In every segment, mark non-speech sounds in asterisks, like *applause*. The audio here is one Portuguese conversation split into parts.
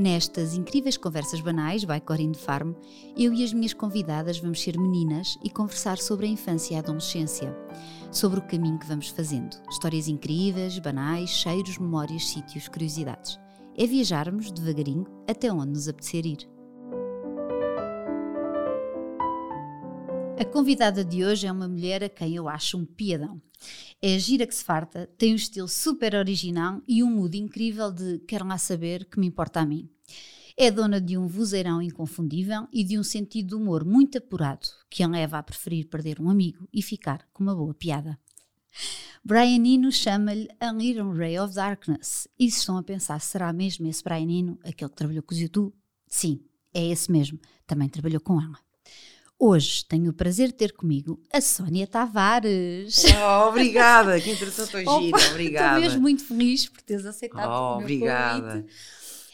Nestas incríveis conversas banais, by Corinne Farm, eu e as minhas convidadas vamos ser meninas e conversar sobre a infância e a adolescência, sobre o caminho que vamos fazendo. Histórias incríveis, banais, cheiros, memórias, sítios, curiosidades. É viajarmos devagarinho até onde nos apetecer ir. A convidada de hoje é uma mulher a quem eu acho um piadão. É gira que se farta, tem um estilo super original e um mood incrível de quero lá saber que me importa a mim. É dona de um vozeirão inconfundível e de um sentido de humor muito apurado, que a leva a preferir perder um amigo e ficar com uma boa piada. Brian Eno chama-lhe A Little Ray of Darkness. E se estão a pensar, será mesmo esse Brian Eno, aquele que trabalhou com os YouTube? Sim, é esse mesmo. Também trabalhou com ela. Hoje tenho o prazer de ter comigo a Sónia Tavares. Oh, obrigada, que *laughs* interessante hoje gira, obrigada. Estou mesmo muito feliz por teres aceitado oh, o meu obrigada. convite.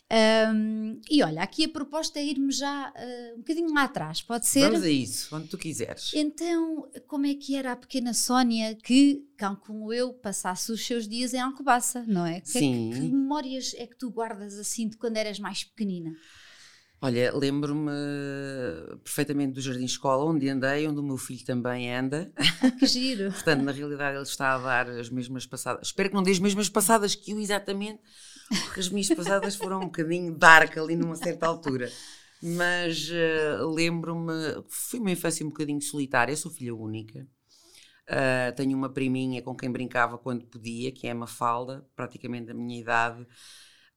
Um, e olha, aqui a proposta é irmos já uh, um bocadinho lá atrás, pode ser? Vamos a isso, quando tu quiseres. Então, como é que era a pequena Sónia que, como eu, passasse os seus dias em Alcobaça, não é? Que Sim. É que, que memórias é que tu guardas assim de quando eras mais pequenina? Olha, lembro-me perfeitamente do Jardim Escola, onde andei, onde o meu filho também anda. Ah, que giro! *laughs* Portanto, na realidade, ele está a dar as mesmas passadas. Espero que não dê as mesmas passadas que eu, exatamente, porque as minhas passadas foram um bocadinho dark ali numa certa altura. Mas uh, lembro-me, foi uma infância um bocadinho solitária, sou filha única. Uh, tenho uma priminha com quem brincava quando podia, que é a Mafalda, praticamente da minha idade.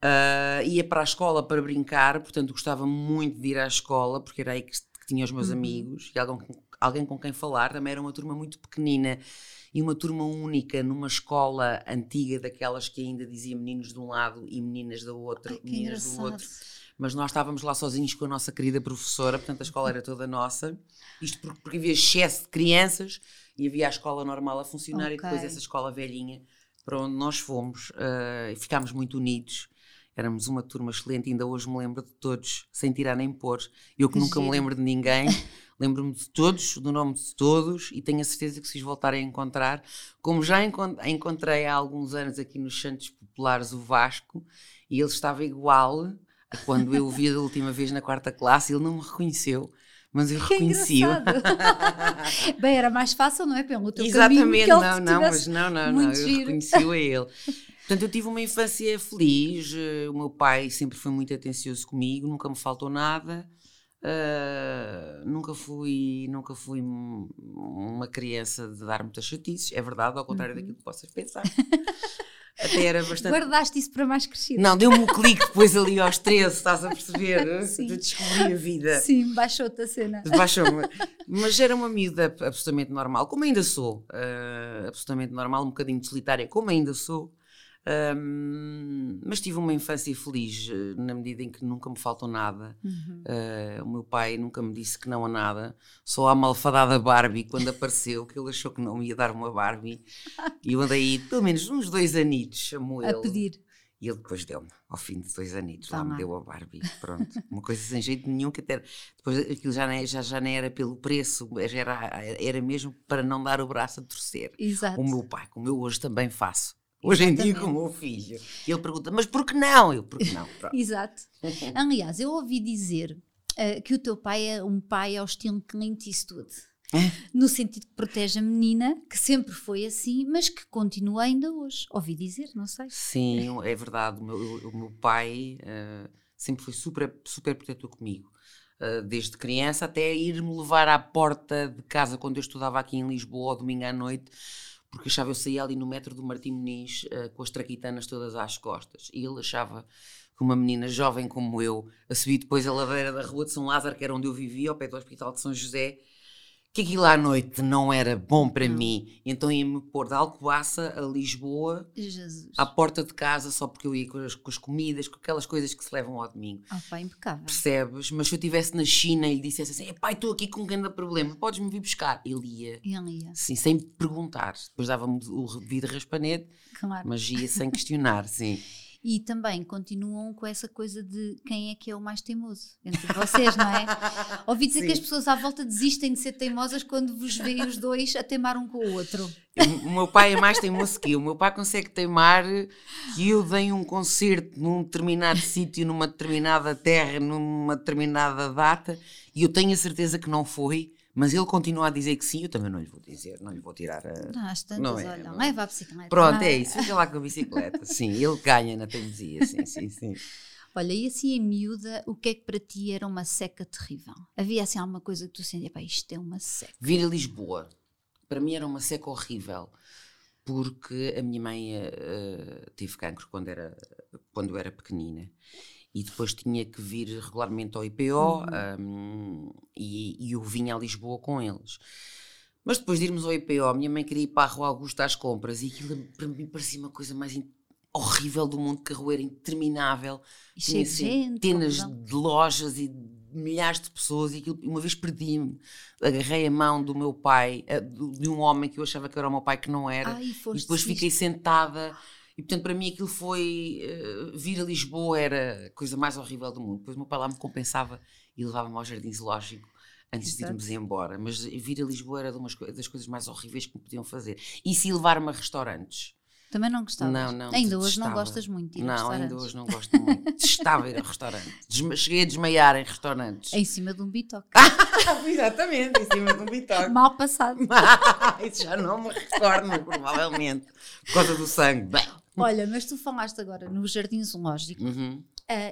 Uh, ia para a escola para brincar, portanto gostava muito de ir à escola, porque era aí que, que tinha os meus uhum. amigos e alguém, alguém com quem falar. Também era uma turma muito pequenina e uma turma única numa escola antiga, daquelas que ainda dizia meninos de um lado e meninas do outro, Ai, meninas engraçado. do outro. Mas nós estávamos lá sozinhos com a nossa querida professora, portanto a escola era toda nossa. Isto porque, porque havia excesso de crianças e havia a escola normal a funcionar Ok. e depois essa escola velhinha para onde nós fomos uh, e ficámos muito unidos. Éramos uma turma excelente, ainda hoje me lembro de todos, sem tirar nem pôr. Eu que, Que nunca me giro. lembro de ninguém, *laughs* lembro-me de todos, do nome de todos, e tenho a certeza que se os voltarem a encontrar, como já encon- encontrei há alguns anos aqui nos Santos Populares o Vasco, e ele estava igual a quando eu o vi da última vez na quarta classe, ele não me reconheceu, mas eu reconheci-o. *laughs* Bem, era mais fácil, não é? Pelo teu caminho, Exatamente, ele não, não, mas não, não, não, eu reconheci-o a ele. Portanto, eu tive uma infância feliz, eh, o meu pai sempre foi muito atencioso comigo, nunca me faltou nada, eh, nunca fui, nunca fui um- uma criança de dar muitas chatices, é verdade, ao contrário Uhum. daquilo que possas pensar. *laughs* Até era bastante... Guardaste isso para mais crescido. Não, deu-me um clique depois ali aos 13, estás a perceber? *laughs* Sim. De descobrir a vida. Sim, baixou-te a cena. Baixou-me. Mas era uma miúda absolutamente normal, como ainda sou. ah, absolutamente normal, um bocadinho solitária, como ainda sou. Ahm, mas tive uma infância feliz, eh, na medida em que nunca me faltou nada. Uhum. Ah, o meu pai nunca me disse que não a nada, só à malfadada Barbie, quando apareceu, que ele achou que não me ia dar uma Barbie. E eu andei pelo menos uns dois anitos, chamou A ele. pedir. E ele depois deu-me, ao fim de dois anitos, lá Toma. me deu a Barbie. Pronto, uma coisa sem jeito nenhum, que até depois aquilo já, nem, já, já nem era pelo preço, era, era mesmo para não dar o braço a torcer. Exato. O meu pai, como eu hoje também faço. Hoje em dia Exatamente. com o meu filho. E ele pergunta, mas por que não? Eu, por que não? *laughs* Exato. Aliás, eu ouvi dizer eh, que o teu pai é um pai ao estilo Clint Eastwood. É? No sentido que protege a menina, que sempre foi assim, mas que continua ainda hoje. Ouvi dizer, não sei. Sim, é verdade. O meu, o meu pai eh, sempre foi super, super protetor comigo. Eh, desde criança até ir-me levar à porta de casa quando eu estudava aqui em Lisboa, ao domingo à noite, porque achava eu saía ali no metro do Martim Muniz eh, com as traquitanas todas às costas. E ele achava que uma menina jovem como eu, a subir depois a ladeira da Rua de São Lázaro, que era onde eu vivia, ao pé do Hospital de São José, que aquilo à noite não era bom para Não. mim. Então ia-me pôr de Alcobaça a Lisboa Jesus. à porta de casa só porque eu ia com as, com as comidas, com aquelas coisas que se levam ao domingo. Ah, pá, impecável. Percebes? Mas se eu estivesse na China e lhe dissesse assim: pai, estou aqui com um grande problema, podes-me vir buscar? Ele ia, ele ia, sim, sem perguntar. Depois dava-me o devido raspanete, claro. mas ia sem questionar, sim. *laughs* E também continuam com essa coisa de quem é que é o mais teimoso entre vocês, não é? *laughs* Ouvi dizer Sim. que as pessoas à volta desistem de ser teimosas quando vos veem os dois a teimar um com o outro. O meu pai é mais teimoso que eu. O meu pai consegue teimar que eu dei um concerto num determinado sítio, numa determinada terra, numa determinada data, e eu tenho a certeza que não foi, mas ele continua a dizer que sim. Eu também não lhe vou dizer, não lhe vou tirar a. Não, às tantas, Não é, olha, não é. leva a bicicleta. Pronto, não é isso. Fica lá com a bicicleta. *laughs* Sim, ele ganha na teimosia. Sim, sim, sim. Olha, e assim em miúda, o que é que para ti era uma seca terrível? Havia assim alguma coisa que tu sentias, pá, isto é uma seca. Vir a Lisboa, para mim era uma seca horrível, porque a minha mãe eh, teve cancro quando, era, quando era pequenina. E depois tinha que vir regularmente ao IPO um, e, e eu vinha a Lisboa com eles. Mas depois de irmos ao IPO, a minha mãe queria ir para a Rua Augusta às compras e aquilo para mim parecia uma coisa mais horrível do mundo, carroeira interminável. E Tinha centenas de lojas e milhares de pessoas e aquilo, uma vez perdi-me, agarrei a mão do meu pai, eh, de um homem que eu achava que era o meu pai que não era, Ai, e depois fiquei sentada e portanto para mim aquilo foi eh, vir a Lisboa era a coisa mais horrível do mundo. Depois o meu pai lá me compensava e levava-me ao jardim zoológico antes Exato. de irmos embora, mas vir a Lisboa era co- das coisas mais horríveis que me podiam fazer. E se levar-me a restaurantes. Também não gostavas? Não, não. Ainda hoje não detestava. gostas muito de ir Não, ainda hoje não gosto muito. Detestava ir a restaurantes. Desma- cheguei a desmaiar em restaurantes. Em cima de um bitoque. *laughs* Exatamente, em cima de um bitoque. Mal passado. *laughs* Isso já não me recordo, provavelmente. Por causa do sangue. Bem. Olha, mas tu falaste agora no Jardim Zoológico Uhum.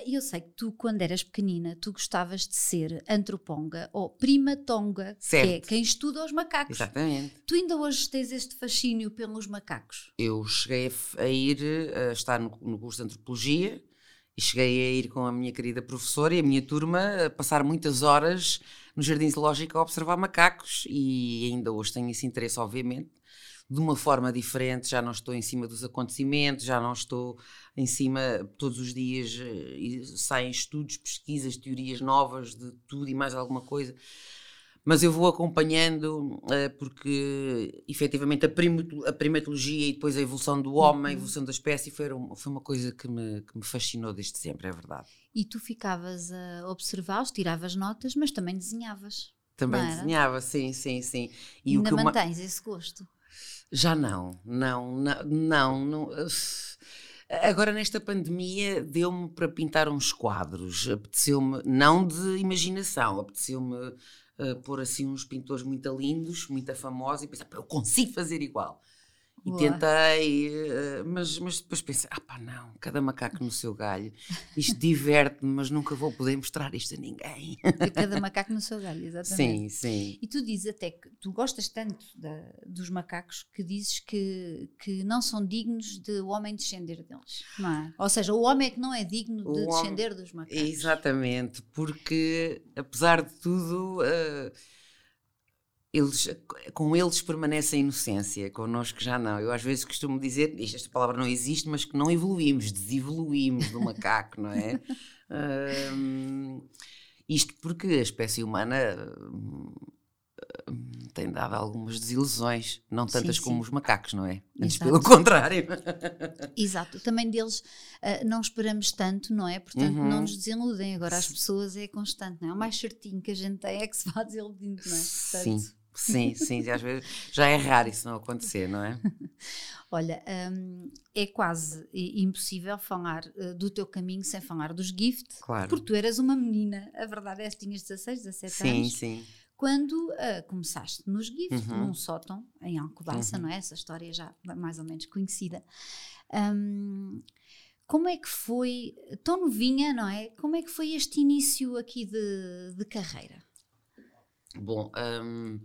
e eu sei que tu, quando eras pequenina, tu gostavas de ser antroponga ou prima tonga, que é Certo. quem estuda os macacos. Exatamente. Tu ainda hoje tens este fascínio pelos macacos? Eu cheguei a ir, a estar no, no curso de antropologia e cheguei a ir com a minha querida professora e a minha turma a passar muitas horas no Jardim Zoológico a observar macacos e ainda hoje tenho esse interesse, obviamente, de uma forma diferente, já não estou em cima dos acontecimentos, já não estou em cima todos os dias eh, saem estudos, pesquisas, teorias novas de tudo e mais alguma coisa. Mas eu vou acompanhando eh, porque efetivamente a, primato- a primatologia e depois a evolução do homem, a evolução da espécie foi uma, uma coisa que me, que me fascinou desde sempre, é verdade. E tu ficavas a observá-los, tiravas notas, mas também desenhavas. Também desenhava, sim, sim, sim. E ainda mantens esse gosto. Já não, não, não, não. uf. Agora, nesta pandemia, deu-me para pintar uns quadros. Apeteceu-me, não de imaginação, apeteceu-me eh, pôr assim uns pintores muito lindos, muito famosos, e pensar, "Pá, eu consigo fazer igual. E Boa. tentei, eh, mas, mas depois pensei, ah pá, não, cada macaco no seu galho. Isto diverte-me, mas nunca vou poder mostrar isto a ninguém. De cada macaco no seu galho, exatamente. Sim, sim. E tu dizes até que tu gostas tanto da- dos macacos que dizes que, que não são dignos de o homem descender deles, não é? Ou seja, o homem é que não é digno O de homem- descender dos macacos. Exatamente, porque apesar de tudo, eh, eles, com eles permanece a inocência, connosco já não. Eu às vezes costumo dizer, esta palavra não existe, mas que não evoluímos, desevoluímos do macaco, não é? *laughs* Ahm, isto porque a espécie humana hum, hum, tem dado algumas desilusões, não tantas Sim, como sim. os macacos, não é? Antes pelo contrário. *laughs* Exato, também deles ah, não esperamos tanto, não é? Portanto, não Uhum. nos desiludem. Agora, as pessoas é constante, não é? O mais certinho que a gente tem é que se vá desiludindo, não é? Portanto, sim, sim. e Às vezes já é raro isso não acontecer, não é? *laughs* Olha, hum, é quase impossível falar uh, do teu caminho sem falar dos gift, Claro. porque tu eras uma menina, a verdade é que tinhas 16, 17 Sim, anos, sim. quando uh, começaste nos gift, Uhum. num sótão, em Alcobaça, Uhum. não é? Essa história já mais ou menos conhecida. Hum, como é que foi, tão novinha, não é? Como é que foi este início aqui de, de carreira? Bom, hum,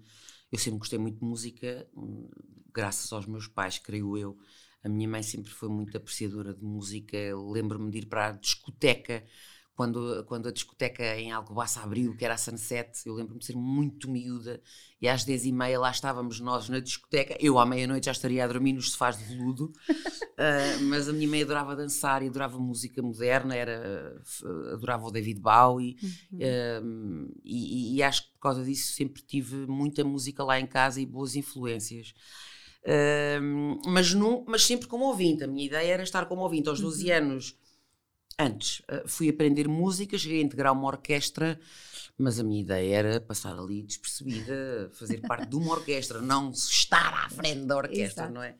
eu sempre gostei muito de música, hum, graças aos meus pais, creio eu. A minha mãe sempre foi muito apreciadora de música. Lembro-me de ir para a discoteca, quando, quando a discoteca em Alcobaça abriu, que era a Sunset. Eu lembro-me de ser muito miúda e às 10h30 lá estávamos nós na discoteca. Eu à meia-noite já estaria a dormir nos sofás de veludo. *laughs* Ah, mas a minha mãe adorava dançar e adorava música moderna, era, adorava o David Bowie. Um, e, e acho que por causa disso sempre tive muita música lá em casa e boas influências. Uh, mas, não, mas sempre como ouvinte. A minha ideia era estar como ouvinte. Aos 12 uhum. anos, antes, uh, fui aprender música, cheguei a integrar uma orquestra, mas a minha ideia era passar ali despercebida, fazer parte de uma orquestra, não estar à frente da orquestra, Exato. não é?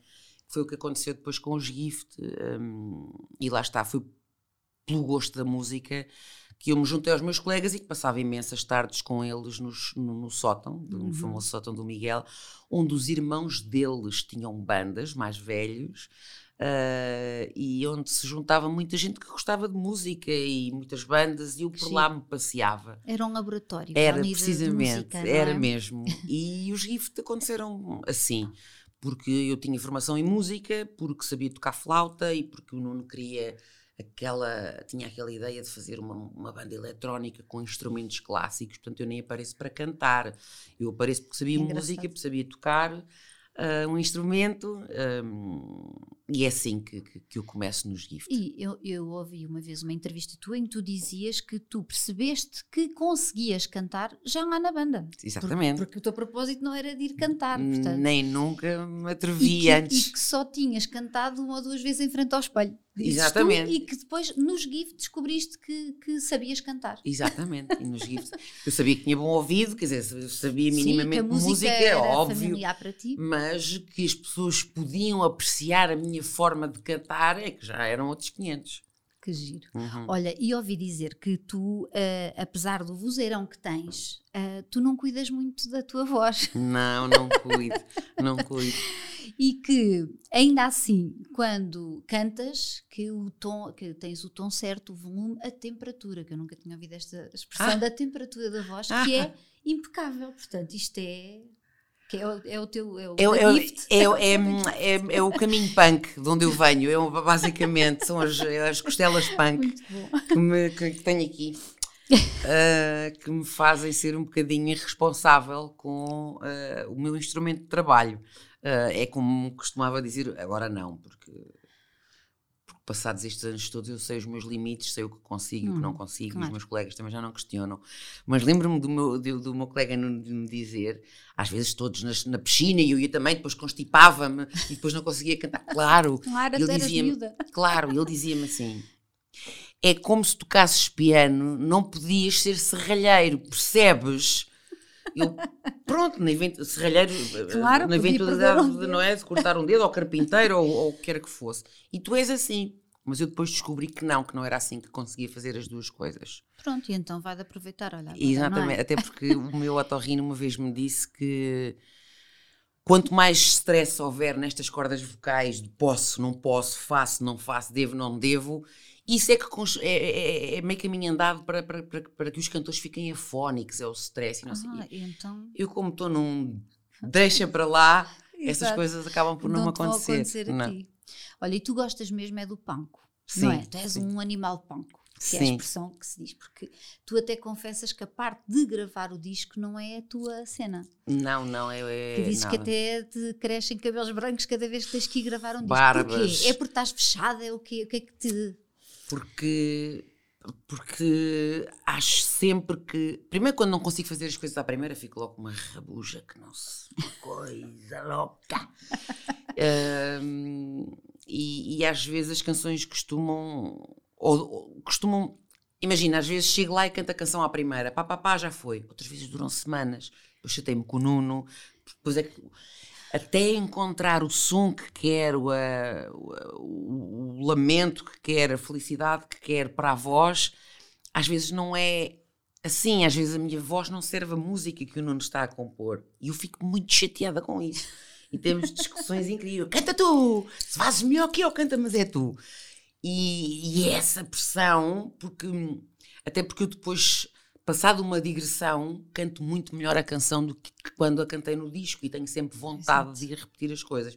Foi o que aconteceu depois com os Gift, um, e lá está, foi pelo gosto da música que eu me juntei aos meus colegas e que passava imensas tardes com eles nos, no, no, sótão, no uhum. famoso sótão do Miguel, onde os irmãos deles tinham bandas mais velhos. Uh, e onde se juntava muita gente que gostava de música e muitas bandas e eu por Sim. lá me passeava. Era um laboratório. Era precisamente, música, era é? mesmo. *laughs* E os GIFT aconteceram assim, porque eu tinha formação em música, porque sabia tocar flauta e porque o Nuno queria aquela tinha aquela ideia de fazer uma, uma banda eletrónica com instrumentos clássicos, portanto eu nem apareço para cantar, eu apareço porque sabia música, porque sabia tocar uh, um instrumento um, e é assim que, que, que, eu começo nos GIFT. E eu, eu ouvi uma vez uma entrevista tua em que tu dizias que tu percebeste que conseguias cantar já lá na banda. Exatamente. Porque, porque o teu propósito não era de ir cantar. Portanto, Nem nunca me atrevi e que, antes. E que só tinhas cantado uma ou duas vezes em frente ao espelho. Exatamente. e que depois nos GIFT descobriste que, que sabias cantar. Exatamente. E nos GIFT eu sabia que tinha bom ouvido, quer dizer, sabia minimamente Sim, música, música era óbvio. Para ti. Mas que as pessoas podiam apreciar a minha forma de cantar é que já eram outros 500. Que giro. Uhum. Olha, e ouvi dizer que tu, uh, apesar do vozeirão que tens, uh, tu não cuidas muito da tua voz. *laughs* Não, não cuido, não cuido. E que, ainda assim, quando cantas, que, o tom, que tens o tom certo, o volume, a temperatura, que eu nunca tinha ouvido esta expressão ah. da temperatura da voz, ah. que é impecável. Portanto, isto é que é o, é o teu é o, é, é, é, é, é, o caminho punk de onde eu venho. É, basicamente, são as, as costelas punk que, me, que, que tenho aqui. Uh, que me fazem ser um bocadinho irresponsável com uh, o meu instrumento de trabalho. Uh, é como costumava dizer, agora não, porque passados estes anos todos, eu sei os meus limites, sei o que consigo e hum, o que não hum, consigo, claro. os meus colegas também já não questionam. Mas lembro-me do meu, do, do, meu colega de me dizer, às vezes todos nas, na piscina, e eu ia também, depois constipava-me e depois não conseguia cantar. Claro, *laughs* claro ele dizia-me, claro, ele dizia-me assim. É como se tocasses piano, não podias ser serralheiro, percebes? Eu, pronto, na evento, serralheiro, claro, na eventualidade um de, não é, de cortar um dedo, ou carpinteiro, ou, ou o que quer que fosse. E tu és assim. Mas eu depois descobri que não, que não era assim que conseguia fazer as duas coisas. Pronto, e então vai de aproveitar, olha. Agora, Exatamente, é? até porque o meu otorrino uma vez me disse que quanto mais stress houver nestas cordas vocais de posso, não posso, faço, não faço, devo, não devo, isso é que é, é, é, meio caminho andado para, para, para, para, que os cantores fiquem afónicos, é o stress e não ah, sei. Então... Eu, como estou num deixa para lá, *laughs* essas coisas acabam por não, não acontecer. acontecer não. Olha, e tu gostas mesmo é do panco, sim, não é? Tu és sim. um animal panco. Que sim. é a expressão que se diz, porque tu até confessas que a parte de gravar o disco não é a tua cena. Não, não, é. é que dizes não. que até te crescem cabelos brancos cada vez que tens que ir gravar um disco. Barbas. Porquê? É porque estás fechada? É o quê? O que é que te porque porque acho sempre que. Primeiro, quando não consigo fazer as coisas à primeira, fico logo uma rabuja que não se. coisa louca. *laughs* um, e, e, às vezes as canções costumam. Ou, ou, costumam. Imagina, às vezes chego lá e canto a canção à primeira, pá, pá, pá, já foi. Outras vezes duram semanas. Eu chatei-me com o Nuno, depois é que até encontrar o som que quer, o, o, o, lamento que quer, a felicidade que quer para a voz, às vezes não é assim. Às vezes a minha voz não serve a música que o Nuno está a compor. E eu fico muito chateada com isso. E temos discussões incríveis. Canta tu! Se fazes melhor que eu, canta, mas é tu. E, e essa pressão, porque até porque eu depois passado uma digressão, canto muito melhor a canção do que quando a cantei no disco e tenho sempre vontade Exato. de ir repetir as coisas.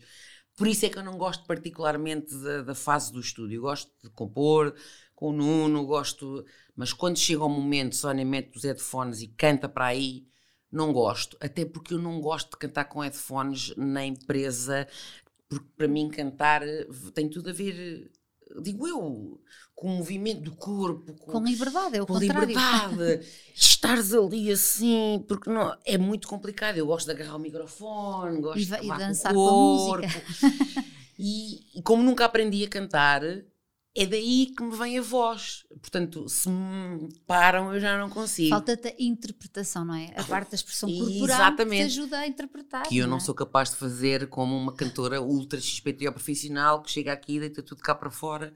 Por isso é que eu não gosto particularmente da, da fase do estúdio. Eu gosto de compor com o Nuno, gosto. Mas quando chega o momento, Sónia mete os headphones e canta para aí, não gosto. Até porque eu não gosto de cantar com headphones nem presa, porque para mim cantar tem tudo a ver digo eu, com o movimento do corpo, com, Com liberdade, é o com contrário. liberdade, *laughs* estares ali assim, porque não, é muito complicado. Eu gosto de agarrar o microfone, gosto E de e dançar com com o música. corpo. *laughs* E, e como nunca aprendi a cantar, é daí que me vem a voz. Portanto, se me param, eu já não consigo. Falta-te a interpretação, não é? A parte da expressão corporal que te Exatamente. ajuda a interpretar. que eu não é? sou capaz de fazer como uma cantora ultra XPTO profissional que chega aqui e deita tudo cá para fora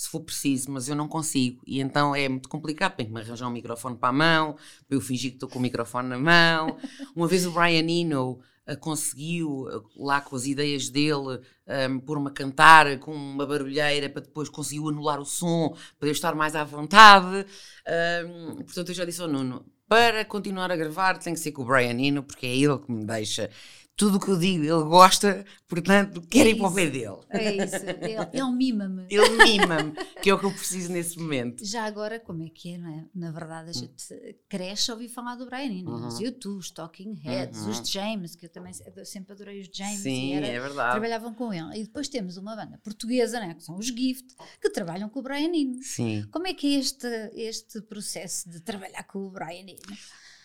se for preciso, mas eu não consigo. E então é muito complicado. Tenho que me arranjar um microfone para a mão, para eu fingir que estou com o microfone na mão. Uma vez o Brian Eno ah, conseguiu, ah, lá com as ideias dele, um, pôr-me a cantar com uma barulheira para depois conseguiu anular o som, para eu estar mais à vontade. Um, portanto, eu já disse ao Nuno, para continuar a gravar tem que ser com o Brian Eno, porque é ele que me deixa. Tudo o que eu digo, ele gosta, portanto, quero ir para o pé dele. É isso, ele, ele *laughs* mima-me. Ele mima-me, que é o que eu preciso nesse momento. Já agora, como é que é, não é? Na verdade, a gente cresce a ouvir falar do Brian Eno. Uhum. Os YouTube, os Talking Heads, Uhum. os James, que eu também eu sempre adorei os James. Sim, era- é verdade. Trabalhavam com ele. E depois temos uma banda portuguesa, né, que são os Gift, que trabalham com o Brian Eno. Sim. Como é que é este, este processo de trabalhar com o Brian Eno?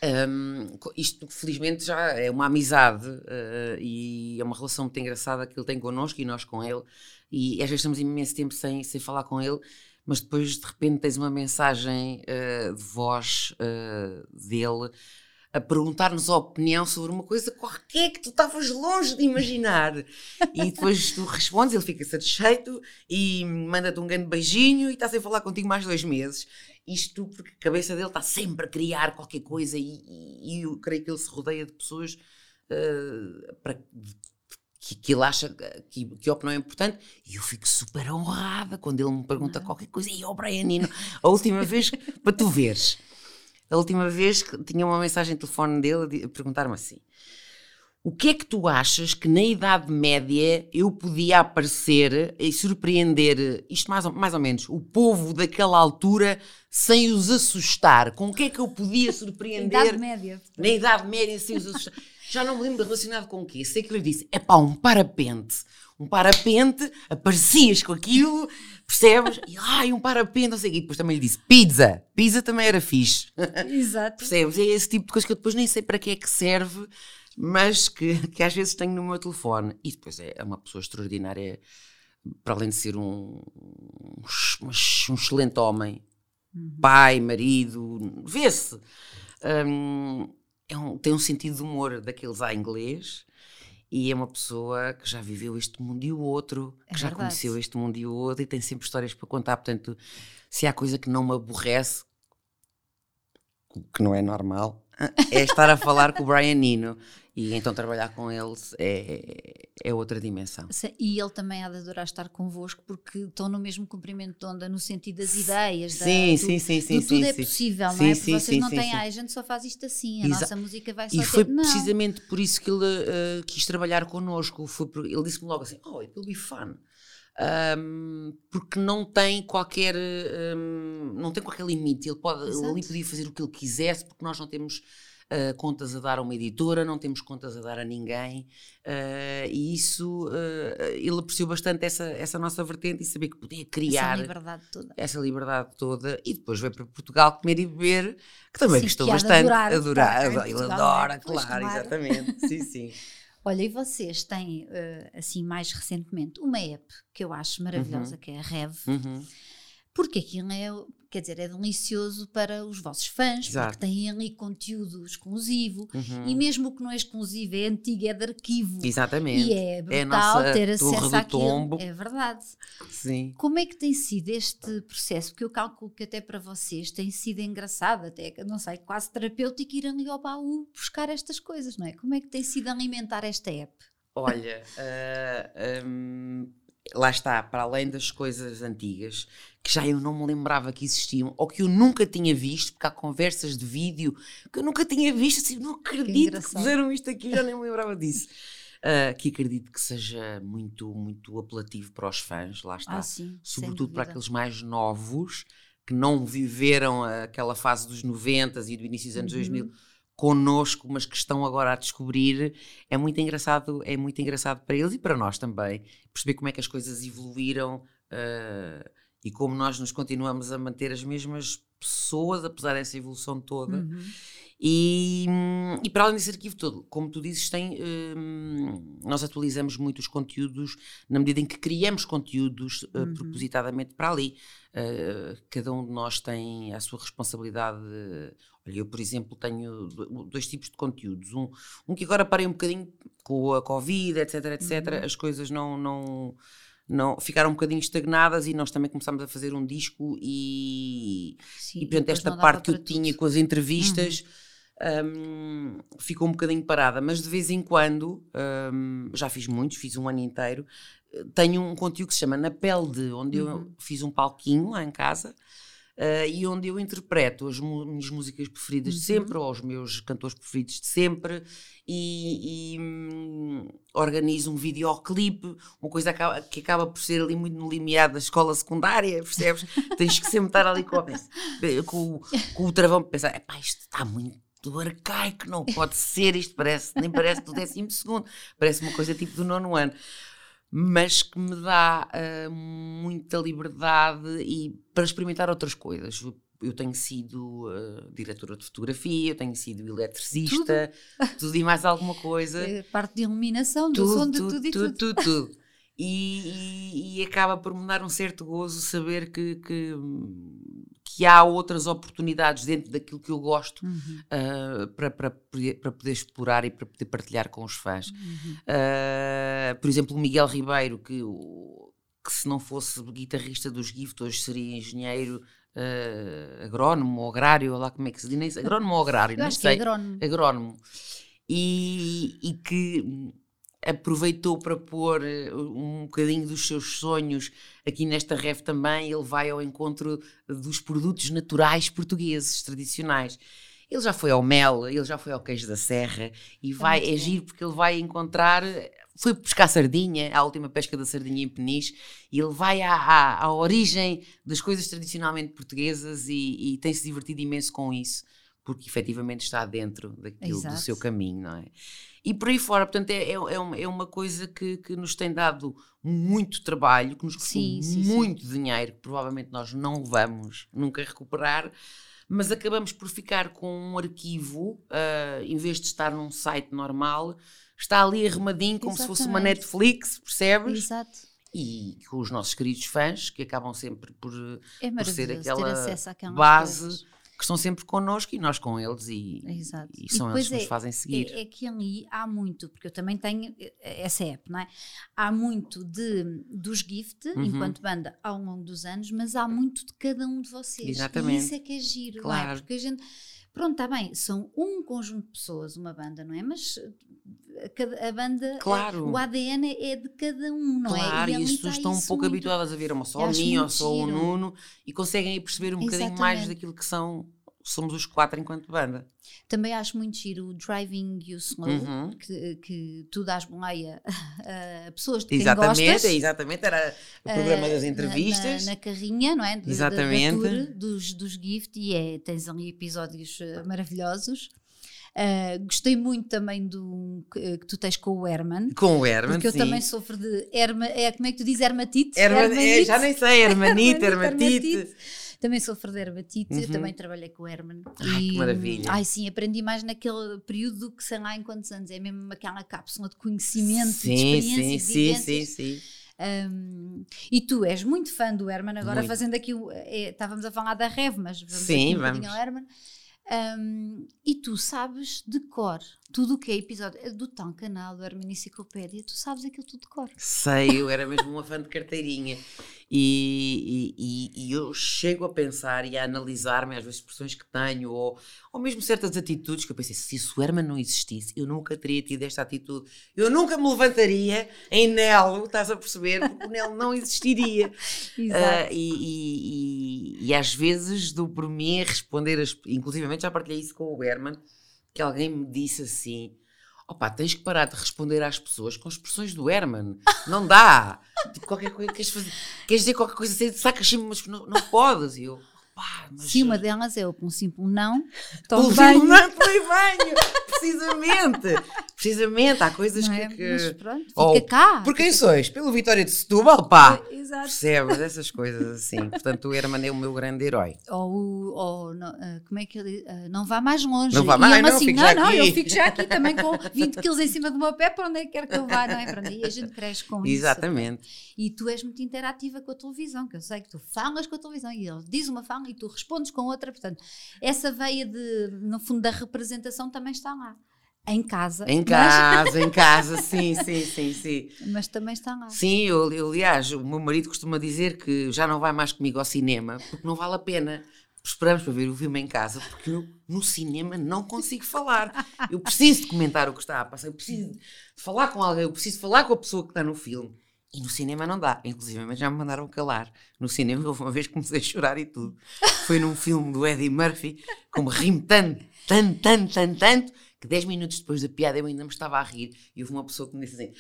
Um, isto, felizmente, já é uma amizade uh, e é uma relação muito engraçada que ele tem connosco e nós com ele. E às vezes estamos imenso tempo sem, sem falar com ele, mas depois de repente tens uma mensagem uh, de voz uh, dele a perguntar-nos a opinião sobre uma coisa qualquer que tu estavas longe de imaginar. E depois tu respondes, ele fica satisfeito e manda-te um grande beijinho e está sem falar contigo mais dois meses. Isto porque a cabeça dele está sempre a criar qualquer coisa e, e- e eu creio que ele se rodeia de pessoas eh, para, que, que ele acha que, que a opinião é importante. E eu fico super honrada quando ele me pergunta qualquer coisa. E o Brian Eno, a última vez, *laughs* para tu veres, a última vez que tinha uma mensagem de telefone dele a perguntar-me assim: O que é que tu achas que na Idade Média eu podia aparecer e surpreender, isto mais ou, mais ou menos, o povo daquela altura sem os assustar? Com o que é que eu podia *laughs* surpreender? Idade Média. Na Idade Média, sem os assustar. Já não me lembro relacionado com o quê. Sei que ele disse: é pá, um parapente. Um parapente, aparecias com aquilo, percebes? E ai, um parapente, não sei o quê. E depois também lhe disse: pizza. Pizza também era fixe. Exato. *laughs* Percebes? É esse tipo de coisa que eu depois nem sei para que é que serve, mas que, que às vezes tenho no meu telefone. E depois é uma pessoa extraordinária, para além de ser um, um, um excelente homem, pai, marido, vê-se. Hum, é um- tem um sentido de humor daqueles à inglês. E é uma pessoa que já viveu este mundo e o outro, que É já verdade. conheceu este mundo e o outro, e tem sempre histórias para contar. Portanto, se há coisa que não me aborrece, que não é normal, é estar a falar com o Brian Eno. E então trabalhar com eles é, é outra dimensão. E ele também há de adorar estar convosco porque estão no mesmo comprimento de onda no sentido das ideias, da- Sim, do, sim, sim, sim, do sim, tudo é sim. possível, não Sim, é? Porque sim, vocês sim, não sim, têm, sim. ah, a gente só faz isto assim, a Exa- nossa música vai só E foi ter... Não, precisamente por isso que ele eh, quis trabalhar connosco. Foi por- ele disse-me logo assim: Oh, it will be fun. Ahm, porque não tem qualquer ahm, não tem qualquer limite. Ele pode ele podia fazer o que ele quisesse, porque nós não temos ah, contas a dar a uma editora, não temos contas a dar a ninguém. ah, e isso ah, ele apreciou bastante essa, essa nossa vertente e saber que podia essa criar liberdade toda. essa liberdade toda e depois veio para Portugal comer e beber, que também Sim, gostou que bastante. adorar, adorar, estar cá em adora- ele é? adora, Pois, claro, claro. exatamente. *laughs* Sim, sim. Olha, e vocês têm, eh, assim, mais recentemente, uma app que eu acho maravilhosa, que é a Rev, Uhum. Porque aquilo é, quer dizer, é delicioso para os vossos fãs, Exato. porque têm ali conteúdo exclusivo, Uhum. e mesmo o que não é exclusivo é antigo, é de arquivo. Exatamente. E é a brutal nossa ter acesso àquilo. tombo. É verdade. Sim. Como é que tem sido este processo? Porque eu calculo que até para vocês tem sido engraçado, até, não sei, quase terapêutico ir ali ao baú buscar estas coisas, não é? Como é que tem sido alimentar esta app? Olha, ah, *laughs* hum, lá está, para além das coisas antigas, que já eu não me lembrava que existiam, ou que eu nunca tinha visto, porque há conversas de vídeo que eu nunca tinha visto, assim, não acredito que, engraçado. fizeram isto aqui, já nem me lembrava disso. *laughs* Ah, que acredito que seja muito, muito apelativo para os fãs, lá está. Ah, sim, Sobretudo para aqueles mais novos que não viveram aquela fase dos 90 e do início dos anos Uhum. 2000 connosco, mas que estão agora a descobrir, é muito engraçado, é muito engraçado para eles e para nós também, perceber como é que as coisas evoluíram uh, e como nós nos continuamos a manter as mesmas pessoas, apesar dessa evolução toda. Uhum. E, e, para além desse arquivo todo, como tu dizes, tem, hum, nós atualizamos muito os conteúdos na medida em que criamos conteúdos uh, uhum. propositadamente para ali. Uh, cada um de nós tem a sua responsabilidade. Olha, eu, por exemplo, tenho dois tipos de conteúdos. Um, um que agora parei um bocadinho com a Covid, etc, etc. Uhum. As coisas não, não não, ficaram um bocadinho estagnadas e nós também começámos a fazer um disco e, Sim, e portanto esta parte que eu tudo. tinha com as entrevistas uhum. um, ficou um bocadinho parada, mas de vez em quando, um, já fiz muitos, fiz um ano inteiro, tenho um conteúdo que se chama Na Pele de, onde uhum. eu fiz um palquinho lá em casa uh, e onde eu interpreto as minhas músicas preferidas uhum. de sempre, ou os meus cantores preferidos de sempre, e, e um, organizo um videoclipe, uma coisa que acaba, que acaba por ser ali muito no limiar da escola secundária, percebes? *laughs* Tens que sempre estar ali com, com, com o travão para pensar, isto está muito arcaico, não pode ser, isto parece, nem parece do décimo segundo, parece uma coisa tipo do nono ano mas que me dá uh, muita liberdade e para experimentar outras coisas. Eu tenho sido uh, diretora de fotografia, eu tenho sido eletricista, tudo, *laughs* tudo e mais alguma coisa. É parte de iluminação, do tudo, som de tudo, tudo e tudo. Tudo, tudo. *laughs* E, e, e, acaba por me dar um certo gozo saber que, que que há outras oportunidades dentro daquilo que eu gosto uhum. uh, para, para, para poder explorar e para poder partilhar com os fãs. Uhum. Uh, por exemplo, o Miguel Ribeiro, que, que se não fosse guitarrista dos Gift, hoje seria engenheiro uh, agrónomo ou agrário, lá como é que se diz, agrónomo ou agrário, não sei. É agrónomo. agrónomo. E, e que aproveitou para pôr eh, um bocadinho dos seus sonhos aqui nesta ref também. Ele vai ao encontro dos produtos naturais portugueses, tradicionais. Ele já foi ao mel, ele já foi ao queijo da serra e é vai é agir porque ele vai encontrar. Foi pescar sardinha, a última pesca da sardinha em Peniche, e ele vai à, à, à origem das coisas tradicionalmente portuguesas e, e tem-se divertido imenso com isso, porque efetivamente está dentro daquilo, do seu caminho, não é? E por aí fora. Portanto, é, é, é, uma, é uma coisa que, que nos tem dado muito trabalho, que nos custou sim, sim, muito sim. dinheiro, que provavelmente nós não vamos nunca recuperar, mas acabamos por ficar com um arquivo, uh, em vez de estar num site normal, está ali arrumadinho como Exatamente. se fosse uma Netflix, percebes? Exato e com os nossos queridos fãs, que acabam sempre por, é por ser aquela base coisas que estão sempre connosco e nós com eles e, e são e eles que é, nos fazem seguir. É, é, que ali há muito, porque eu também tenho eh, essa app, não é? Há muito de, dos gift, uhum. enquanto banda, ao longo dos anos, mas há muito de cada um de vocês. Exatamente. E isso é que é giro, claro. não é? Porque a gente Pronto, está bem, são um conjunto de pessoas, uma banda, não é? Mas a, a banda, claro. o ADN é de cada um, não claro, é? Claro, e as pessoas estão um pouco muito... habituadas a ver uma só a mim ou só o Nuno e conseguem perceber um Exatamente. bocadinho mais daquilo que são somos os quatro enquanto banda. Também acho muito giro o Driving You Slow, uhum. que, que tu dás boleia *laughs* a pessoas de quem exatamente, gostas. Exatamente, era o programa uh, das entrevistas. Na, na, carrinha, não é? De, exatamente. Da, da dos, dos Gift e é, tens ali episódios eh, maravilhosos. Uh, gostei muito também do que, que, tu tens com o Herman. Com o Herman, Porque sim. eu também sofro de herma, é, como é que tu dizes? Hermatite? Herman, hermanite. É, já nem sei, *laughs* hermanite, hermatite. hermatite. Também sofro de hermatite, uhum. eu também trabalhei com o Herman. Ai, e, que maravilha. Ai, sim, aprendi mais naquele período do que sei lá em quantos anos. É mesmo aquela cápsula de conhecimento, sim, de experiências, sim, de sim, sim, sim. Um, e tu és muito fã do Herman, agora muito. fazendo aqui, é, estávamos a falar da Rev, mas vamos Sim, aqui um vamos. ao Herman. Um, e tu sabes de cor tudo o que é episódio é do tão canal do Herman Enciclopédia, tu sabes aquilo tudo de cor. Sei, eu era mesmo uma fã de carteirinha. E, e, e, eu chego a pensar e a analisar-me às vezes expressões que tenho, ou, ou mesmo certas atitudes que eu pensei, se o Herman não existisse, eu nunca teria tido esta atitude. Eu nunca me levantaria em Nelo, estás a perceber? Porque o Nelo não existiria. *laughs* Exato. Uh, e, e, e, às vezes dou por mim a responder, as, inclusive já partilhei isso com o Herman, que alguém me disse assim opá, tens que parar de responder às pessoas com expressões do Herman. Não dá. tipo, qualquer coisa, queres, fazer, queres dizer qualquer coisa, assim, sacas mas não, não podes. E eu, Pá, mas, Se uma delas é um simples não, o *laughs* tome banho. não tomei banho. Precisamente. Precisamente. Há coisas não que. é? que- Mas pronto, fica Ou, cá. Por quem sois? Pelo Vitória de Setúbal, pá. Exato. Percebes? Essas coisas assim. Portanto, o Herman é o meu grande herói. Ou, ou não, ah, como é que ele ah, não vá mais longe. Não vá mais, ele não, assim, não, não, aqui." eu fico já aqui também com 20 quilos em cima do meu pé para onde é que quer que eu vá, não é? Pronto, e a gente cresce com isso. Exatamente. E tu és muito interativa com a televisão, que eu sei que tu falas com a televisão e ele diz uma fala e tu respondes com outra. Portanto, essa veia de, no fundo, da representação também está lá. Em casa. Em mas- casa, em casa, *laughs* sim, sim, sim, sim. Mas, também está lá. Sim, eu, eu, aliás, o meu marido costuma dizer que já não vai mais comigo ao cinema porque não vale a pena. Esperamos para ver o filme em casa porque eu no cinema não consigo falar. Eu preciso de comentar o que está a passar, eu preciso de falar com alguém, eu preciso falar com a pessoa que está no filme. E no cinema não dá. Inclusive, já me mandaram calar. No cinema, houve uma vez que comecei a chorar e tudo. Foi num filme do Eddie Murphy, como rimo tanto, tanto, tanto, tanto, tanto, que 10 minutos depois da piada eu ainda me estava a rir e houve uma pessoa que me disse assim!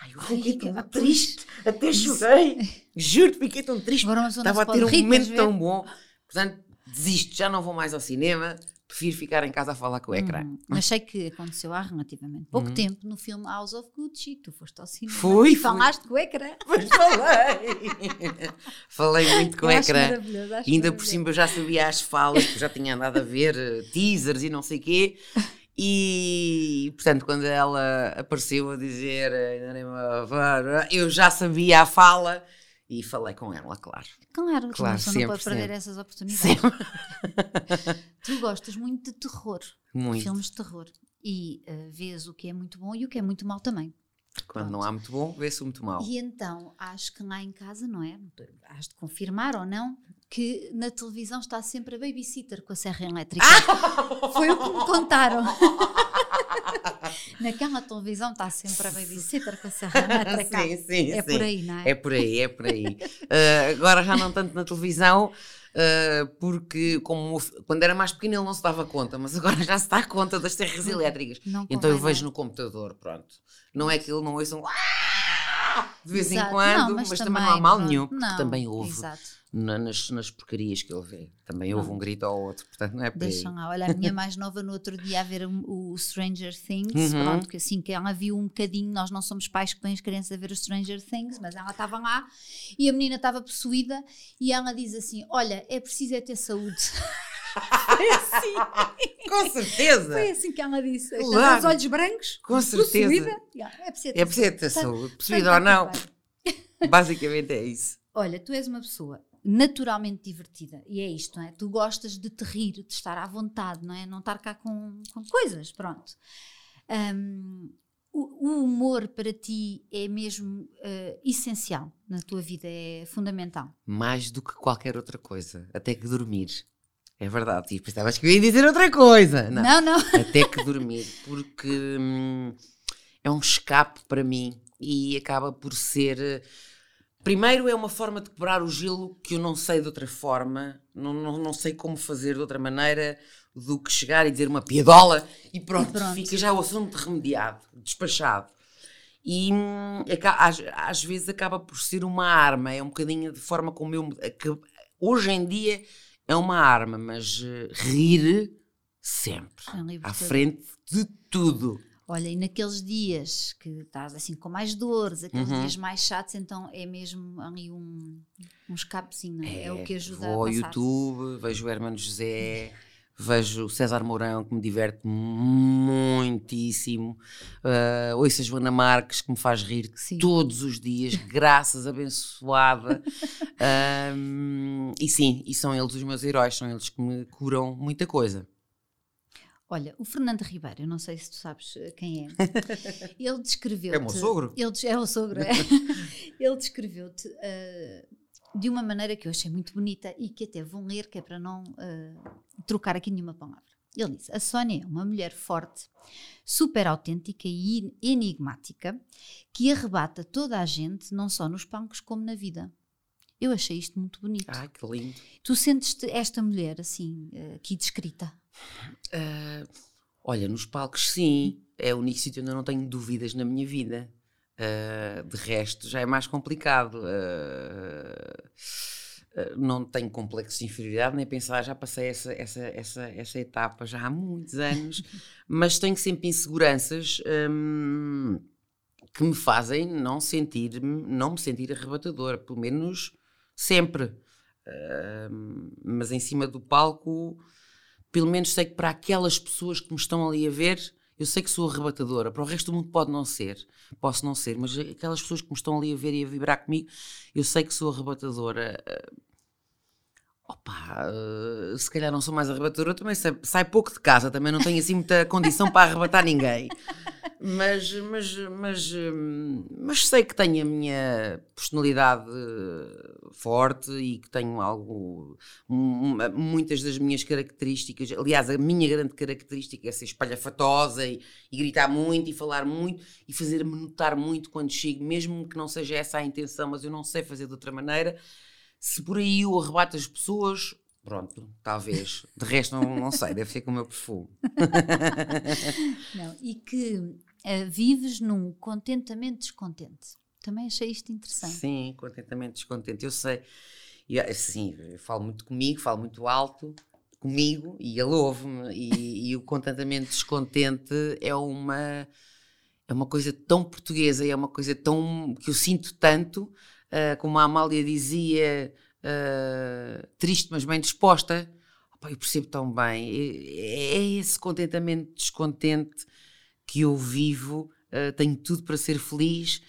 Ai, eu fiquei que tão triste, até chorei. *laughs* Juro, fiquei tão triste. Não Estava a ter um momento tão bom. Portanto, desisto, já não vou mais ao cinema, prefiro ficar em casa a falar com o ecrã. Hum, mas sei que aconteceu há relativamente pouco Uhum. tempo no filme House of Gucci, que tu foste ao cinema Fui, e fui. falaste com o ecrã. *laughs* Pois falei. *laughs* falei muito com o Eu acho ecrã. Ainda por cima eu já sabia as falas, porque já tinha andado a ver eh, teasers e não sei quê. E, portanto, quando ela apareceu a dizer eh, eu já sabia a fala e falei com ela, claro. Claro, Claro, claro não pode perder essas oportunidades. Tu gostas muito de terror, Muito. filmes de terror. E eh, vês o que é muito bom e o que é muito mau também. Quando não há muito bom, vê-se o muito mau. E então, acho que lá em casa, não é? Has de confirmar ou não, que na televisão está sempre a babysitter com a serra elétrica. Foi o que me contaram. *laughs* Naquela televisão está sempre a babysitter com a serra elétrica. sim, sim, é sim. por aí, não é? É por aí, é por aí. Ah, agora já não tanto na televisão, ah, porque como quando era mais pequeno ele não se dava conta, mas agora já se dá conta das serras elétricas. Não Então eu convém, vejo não é? no computador, pronto. Não é que ele não ouça um de vez em Exato. quando, Não, mas, também, não há mal nenhum, porque também houve Exato. Na- nas, nas porcarias que ele vê. Também houve um grito ao outro, portanto não é por aí. Deixam lá. Olha, a minha mais nova no outro dia a ver o, o Stranger Things, Uhum. pronto, que assim que ela viu um bocadinho, nós não somos pais que põem as crianças a ver o Stranger Things, mas ela estava lá e a menina estava possuída e ela diz assim: Olha, é preciso é ter saúde. *laughs* Foi assim, Com certeza! foi assim que ela disse. Claro. Os olhos brancos, Com certeza. possuída. e ela, É preciso É preciso ter saúde, possuído ou não, basicamente é isso. Olha, tu és uma pessoa naturalmente divertida e é isto, não é? Tu gostas de te rir, de estar à vontade, não é? Não estar cá com, com coisas, pronto. Hum, o, o humor para ti é mesmo eh, essencial na tua vida, é fundamental. mais do que qualquer outra coisa, até que dormir. É verdade, e pensavas que eu ia dizer outra coisa. Não, Não, não. *laughs* até que dormir, porque hum, é um escape para mim e acaba por ser. Primeiro, é uma forma de quebrar o gelo que eu não sei de outra forma, não, não, não sei como fazer de outra maneira do que chegar e dizer uma piadola e pronto, E pronto. fica já o assunto remediado, despachado. E hum, às, às vezes acaba por ser uma arma, é um bocadinho de forma como eu. que hoje em dia é uma arma, mas eh, rir sempre, É à frente de tudo. Olha, e naqueles dias que estás assim com mais dores, aqueles Uhum. dias mais chatos, então é mesmo ali um, um escapezinho, é? É, o que ajuda vou a ao. YouTube, vejo o Hermano José, vejo o César Mourão, que me diverte muitíssimo. Uh, ouço a Joana Marques, que me faz rir Sim. todos os dias, *laughs* graças abençoada. Um, e sim, e são eles os meus heróis, são eles que me curam muita coisa. Olha, o Fernando Ribeiro, eu não sei se tu sabes eh, quem é. *laughs* Ele descreveu-te. É o meu sogro? Ele, é o sogro, é. *laughs* Ele descreveu-te eh, de uma maneira que eu achei muito bonita e que até vão ler, que é para não eh, trocar aqui nenhuma palavra. Ele disse: A Sónia é uma mulher forte, super autêntica e enigmática, que arrebata toda a gente, não só nos palcos como na vida. Eu achei isto muito bonito. Ai, que lindo. Tu sentes-te esta mulher assim, eh, aqui descrita? Ah, olha, nos palcos sim, é o único sítio onde eu não tenho dúvidas na minha vida. Ah, de resto, já é mais complicado. Ah, Uh, não tenho complexo de inferioridade, nem pensar, já passei essa, essa, essa, essa etapa já há muitos anos, *laughs* mas tenho sempre inseguranças um, que me fazem não sentir não me sentir arrebatadora, pelo menos sempre. Uh, mas em cima do palco, pelo menos sei que para aquelas pessoas que me estão ali a ver, eu sei que sou arrebatadora. Para o resto do mundo pode não ser, posso não ser, mas aquelas pessoas que me estão ali a ver e a vibrar comigo, eu sei que sou arrebatadora. Uh, opa, uh, se calhar não sou mais arrebatadora, também sai, sai pouco de casa, também não tenho assim muita condição para arrebatar ninguém mas, mas, mas, mas sei que tenho a minha personalidade forte e que tenho algo, muitas das minhas características. Aliás, a minha grande característica é ser espalhafatosa e, e gritar muito e falar muito e fazer-me notar muito quando chego, mesmo que não seja essa a intenção, mas eu não sei fazer de outra maneira. Se por aí eu arrebato as pessoas, Pronto, talvez. De resto, não, não sei, deve ser com o meu perfume. *laughs* não, e que vives num contentamento descontente. Também achei isto interessante. Sim, contentamento descontente. Eu sei, e, assim, eu falo muito comigo, falo muito alto comigo e ele ouve-me. E, e, o contentamento descontente é uma, é uma coisa tão portuguesa e é uma coisa tão que eu sinto tanto, uh, como a Amália dizia, uh, triste, mas bem disposta. Eu percebo tão bem. É, é esse contentamento descontente que eu vivo, uh, tenho tudo para ser feliz,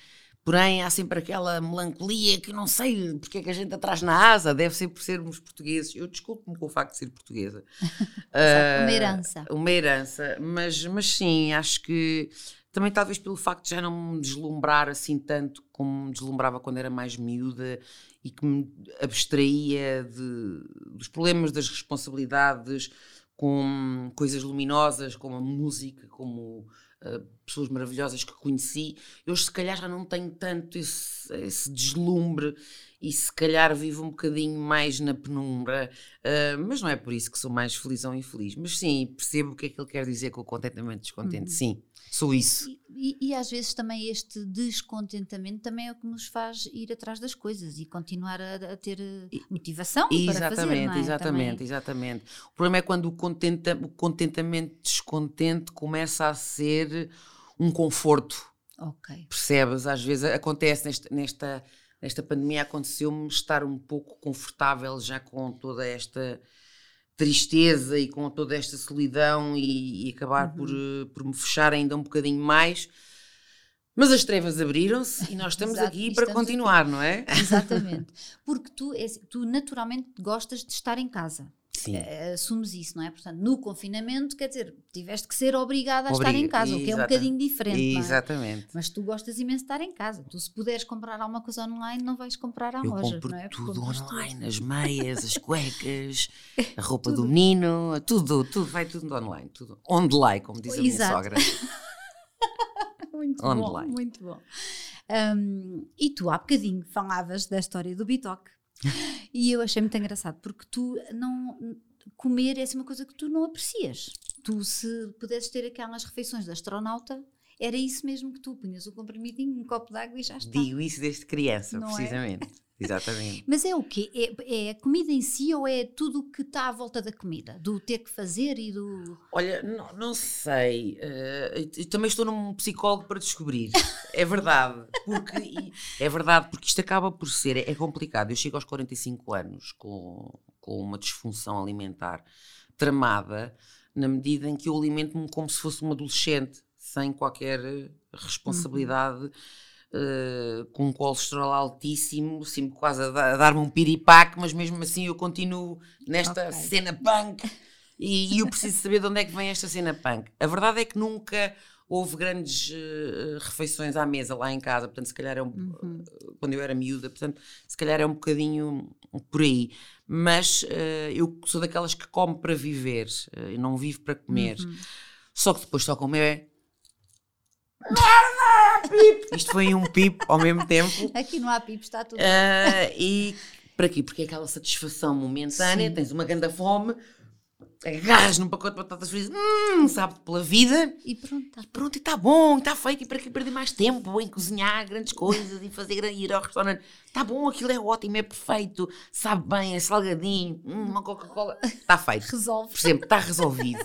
porém há sempre aquela melancolia que não sei porque é que a gente atrás na asa, deve ser por sermos portugueses. Eu desculpo-me com o facto de ser portuguesa. *laughs* uh, uma herança. Uma herança, mas, mas sim, acho que também talvez pelo facto de já não me deslumbrar assim tanto como me deslumbrava quando era mais miúda e que me abstraía de, dos problemas, das responsabilidades, com coisas luminosas como a música, como eh, pessoas maravilhosas que conheci, eu se calhar já não tenho tanto esse, esse deslumbre e se calhar vivo um bocadinho mais na penumbra, uh, mas não é por isso que sou mais feliz ou infeliz. Mas sim, percebo o que é que ele quer dizer com o contentamento descontente. Uhum. Sim, sou isso. E, e, e, às vezes também este descontentamento também é o que nos faz ir atrás das coisas e continuar a, a ter motivação e, para exatamente, fazer, é? Exatamente, também. exatamente. O problema é quando o, contenta, o contentamento descontente começa a ser um conforto. Percebes? Às vezes acontece nesta, nesta esta pandemia aconteceu-me estar um pouco confortável já com toda esta tristeza e com toda esta solidão e, e acabar uhum. por, eh, por me fechar ainda um bocadinho mais. Mas as trevas abriram-se e nós estamos Exato, aqui estamos para continuar, aqui. não é? Exatamente. Porque tu, é, tu naturalmente gostas de estar em casa. Sim. Uh, assumes isso, não é? Portanto, no confinamento, quer dizer, tiveste que ser obrigada a Obriga, estar em casa, o que é um bocadinho diferente. É? Exatamente. É? Mas tu gostas imenso de estar em casa. Tu, se puderes comprar alguma coisa online, não vais comprar à Eu loja. Compro não é? tudo online, tudo. as meias, as *laughs* cuecas, a roupa do menino, tudo, tudo, vai tudo online. Tudo on the line, como diz a minha sogra. muito on bom, muito bom. Um, e tu há bocadinho falavas da história do Bitoque. *laughs* E eu achei muito engraçado, porque tu não. Comer é assim uma coisa que tu não aprecias. Tu, se pudesses ter aquelas refeições de astronauta, era isso mesmo que tu punhas o comprimidinho, um copo de água e já está. Digo isso desde criança, não é? precisamente. É? Exatamente. Mas é o quê? É, é, a comida em si ou é tudo o que está à volta da comida? Do ter que fazer e do. Olha, não, não sei. Uh, também estou num psicólogo para descobrir. É verdade. Porque, é verdade, porque isto acaba por ser. É complicado. Eu chego aos 45 anos com, com uma disfunção alimentar tramada, na medida em que eu alimento-me como se fosse um adolescente, sem qualquer responsabilidade. Uhum uh, com um colesterol altíssimo, assim, quase a, dar-me um piripaque, mas mesmo assim eu continuo nesta okay. cena punk e, e, eu preciso saber de onde é que vem esta cena punk. A verdade é que nunca houve grandes uh, refeições à mesa lá em casa, portanto, se calhar é um, uhum. quando eu era miúda, portanto, se calhar é um bocadinho por aí. Mas uh, eu sou daquelas que come para viver, uh, não vivo para comer. Uhum. Só que depois só comer pip. Isto foi um pip ao mesmo tempo. Aqui não há pip, está tudo. Uh, e para quê? Porque é aquela satisfação momentânea, Sim. tens uma grande fome agarras num pacote de batatas fritas, hum, sabe pela vida. E pronto, tá. Pronto, e está bom, está feito, e para que perder mais tempo em cozinhar grandes coisas e fazer ir ao restaurante? Está bom, aquilo é ótimo, é perfeito, sabe bem, é salgadinho, hum, uma Coca-Cola, está feito. resolve. Percebe? Está resolvido.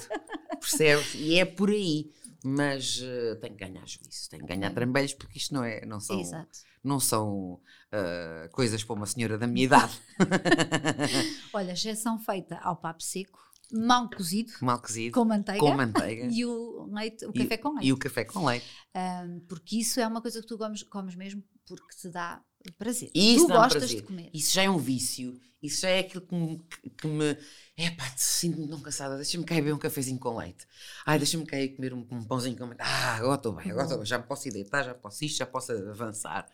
Percebes? E é por aí. Mas eh, tenho que ganhar juízo, tenho que ganhar trambolhos, porque isto não, é, não são, Exato. não são ah, coisas para uma senhora da minha idade. *laughs* Olha, exceção feita ao papo seco, mal cozido, Mal cozido, com manteiga. com manteiga. *laughs* E o leite, o E- café com leite. E o café com leite. Ahm, porque isso é uma coisa que tu comes, comes mesmo porque te dá prazer. Isso tu gostas prazer. de comer. Isso já é um vício. Isso já é aquilo que me. que- me é pá, sinto-me tão cansada. Deixa-me cair beber um cafezinho com leite. Ai, deixa-me cair comer um, um pãozinho com leite. Ah, agora estou bem, agora estou bem. Já posso ir deitar, já posso isto, já posso avançar.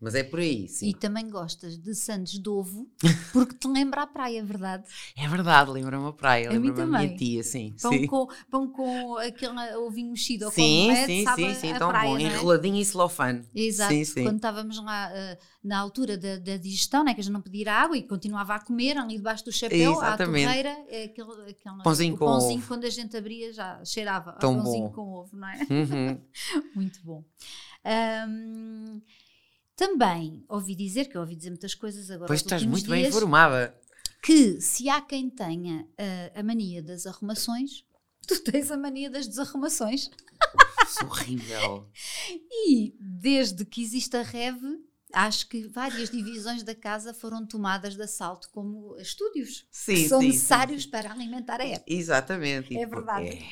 Mas é por aí, sim. E também gostas de sandes de ovo porque te lembra a praia, verdade? É verdade, lembra-me a praia, lembra-me a minha tia, sim. Pão, sim. com, pão com aquele ovinho mexido ou Sim, com sim, sabe sim, sim, tão praia, bom. é? Enroladinho e celofane. Exato, Sim, sim. quando estávamos lá eh, na altura da, da digestão, né, que a gente não podia ir à água e continuava a comer ali debaixo do chapéu, Exatamente. à torreira, é aquele, aquele Pãozinho com pãozinho ovo. quando a gente abria já cheirava Tão pãozinho bom. com ovo, não é? Uhum. *laughs* Muito bom. Ahm, também ouvi dizer, que eu ouvi dizer muitas coisas agora. Pois estás muito bem dias, informada. Que se há quem tenha ah, a mania das arrumações, *laughs* tu tens a mania das desarrumações. Isso é horrível. E desde que existe a REV, acho que várias divisões da casa foram tomadas de assalto como estúdios Sim, que são sim, sim, necessários para alimentar a app. Exatamente. É verdade. é.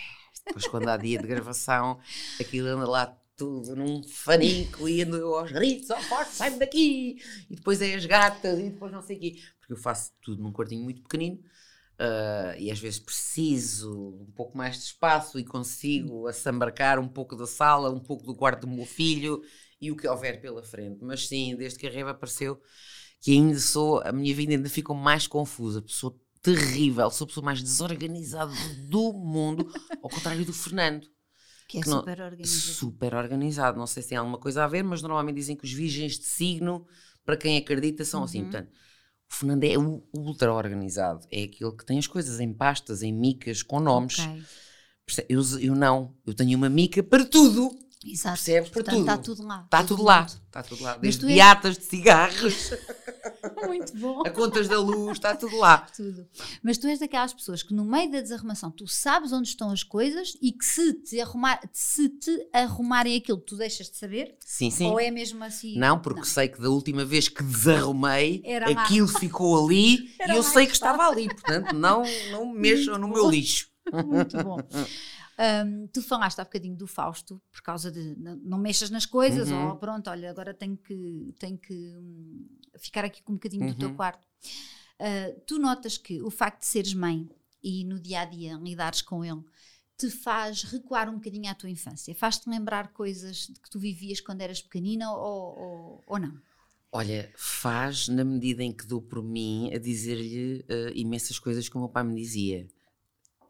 Depois, quando há dia de gravação, aquilo anda lá tudo num fanico e ando eu aos gritos, ó forte, sai-me daqui! E depois é as gatas e depois não sei o quê. Porque eu faço tudo num quartinho muito pequenino ah, e às vezes preciso um pouco mais de espaço e consigo assambarcar um pouco da sala, um pouco do quarto do meu filho e o que houver pela frente. Mas sim, desde que a Reva apareceu, que ainda sou, a minha vida ainda ficou mais confusa. Pessoa terrível, sou a pessoa mais desorganizada do mundo, ao contrário do Fernando, Que é que não- super organizado. super organizado. Não sei se tem alguma coisa a ver, mas normalmente dizem que os virgens de signo, para quem acredita, são assim. Uhum. Portanto, o Fernando é o ultra organizado, é aquele que tem as coisas em pastas, em micas, com nomes. Ok. Perce- Eu, eu não, eu tenho uma mica para tudo. Exato. Percebes? Portanto, tudo. está tudo lá. Está tudo lá. junto. Está tudo lá. Mas Desde tu és- beatas de cigarros, *laughs* Muito bom. a contas da luz, está tudo lá. *laughs* Tudo. Mas tu és daquelas pessoas que no meio da desarrumação tu sabes onde estão as coisas e que se te, arrumar, se te arrumarem aquilo tu deixas de saber? Sim, sim. Ou é mesmo assim? Não, porque sei que da última vez que desarrumei, Era lá. aquilo ficou ali *laughs* Era e eu lá sei que que estava ali. Portanto, não, não mexam no meu lixo. Muito bom. Hum, tu falaste há bocadinho do Fausto por causa de não, mexas nas coisas Uhum. ou pronto, olha, agora tenho que, tenho que hum, ficar aqui com um bocadinho do teu Uhum. quarto. Ah, tu notas que o facto de seres mãe e no dia a dia lidares com ele te faz recuar um bocadinho à tua infância? Faz-te lembrar coisas que tu vivias quando eras pequenina ou, ou, ou não? Olha, faz na medida em que dou por mim a dizer-lhe eh, imensas coisas que o meu pai me dizia.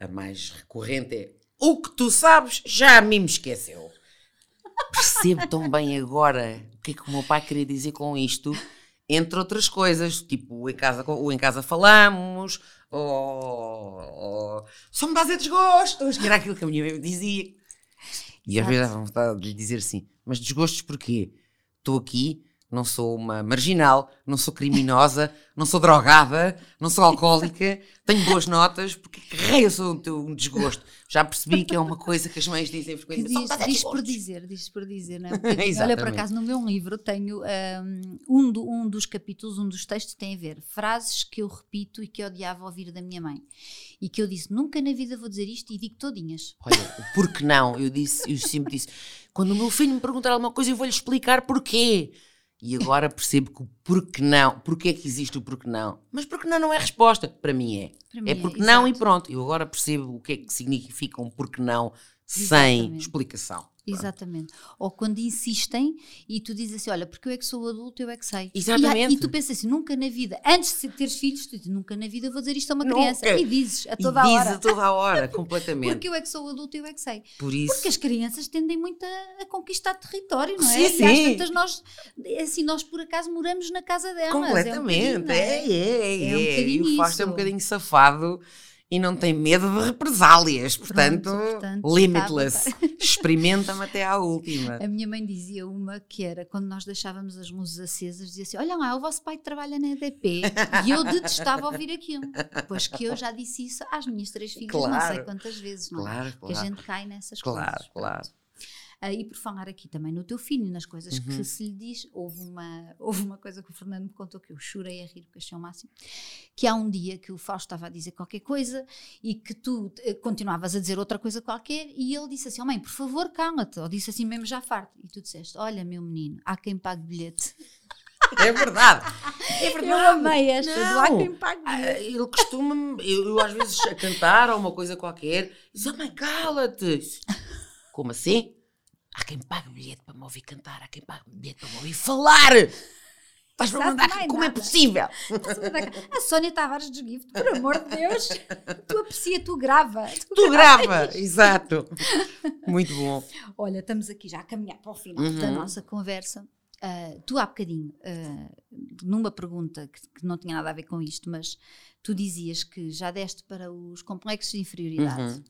A mais recorrente é: O que tu sabes já a mim me esqueceu. Percebo tão bem agora o que é que o meu pai queria dizer com isto, entre outras coisas, tipo em casa, o em casa falamos, ou, ou só me dás a desgostos, que era aquilo que a minha mãe me dizia. E às vezes dava vontade de lhe dizer assim: Mas desgostos porquê? Estou aqui, não sou uma marginal, não sou criminosa, *laughs* não sou drogada, não sou alcoólica, tenho boas notas, porque que raio sou um teu um desgosto? Já percebi que é uma coisa que as mães dizem Que frequentemente. "Só me diz, diz por desgostos." dizer, diz por dizer, não é? *laughs* Bocadinho. Olha, por acaso, no meu livro tenho um, um, do- um dos capítulos, um dos textos tem a ver frases que eu repito e que eu odiava ouvir da minha mãe. E que eu disse, nunca na vida vou dizer isto e digo todinhas. Olha, o porquê não? Eu disse, eu sempre disse, quando o meu filho me perguntar alguma coisa, eu vou-lhe explicar porquê. E agora percebo que o porquê não, porquê é que existe o porquê não. Mas porquê não não é resposta. Para mim é. Para mim É é, porque não e pronto. Eu agora percebo o que é que significa um porquê não sem Exatamente. explicação. Exatamente. Ou quando insistem e tu dizes assim: Olha, porque eu é que sou adulto, eu é que sei. E Exatamente. E, tu pensas assim: nunca na vida, antes de teres filhos, tu dizes: Nunca na vida vou dizer isto a uma Nunca. criança. E dizes a E toda a diz hora. a toda a hora, *laughs* completamente. Porque eu é que sou adulto, eu é que sei. Por isso. Porque as crianças tendem muito a, a conquistar território, não é? Sim, e às sim. tantas nós, assim, nós por acaso moramos na casa delas. Completamente. É, um não É, é, é. É um E bocadinho o Fausto é um bocadinho safado e não tem medo de represálias. Portanto, Pronto, portanto, limitless. *laughs* Experimenta-me até à última. A minha mãe dizia uma que era quando nós deixávamos as luzes acesas, dizia assim: Olha lá, o vosso pai trabalha na EDP e eu detestava ouvir aquilo. Pois que eu já disse isso às minhas três filhas, não sei Claro. quantas vezes, não é? Claro, Que a claro. gente cai nessas Claro, coisas. claro. Ah, e por falar aqui também no teu filho, nas coisas Uhum. que se lhe diz, houve uma, *laughs* houve uma coisa que o Fernando me contou que eu chorei a rir, porque achei o máximo. Que há um dia que o Fausto estava a dizer qualquer coisa e que tu eh, continuavas a dizer outra coisa qualquer e ele disse assim: oh, mãe, por favor, cala-te. Ou disse assim mesmo já farto. E tu disseste: Olha, meu menino, há quem pague bilhete. *laughs* É verdade. *laughs* É verdade. Eu amei esta do há Não. quem pague Ah, bilhete. Ele costuma, eu, eu às vezes a cantar ou uma coisa qualquer, diz: Oh, mãe, cala-te. Como assim? Há quem pague bilhete para me ouvir cantar, há quem pague bilhete para me ouvir falar. Estás para mandar. é Como é nada. possível? A Sónia Tavares de Gift, por amor de Deus, tu aprecia, tu grava. Tu grava, exato. Muito bom. Olha, estamos aqui já a caminhar para o final Uhum. da nossa conversa. Ah, tu há bocadinho, ah, numa pergunta que, que não tinha nada a ver com isto, mas tu dizias que já deste para os complexos de inferioridade. Uhum.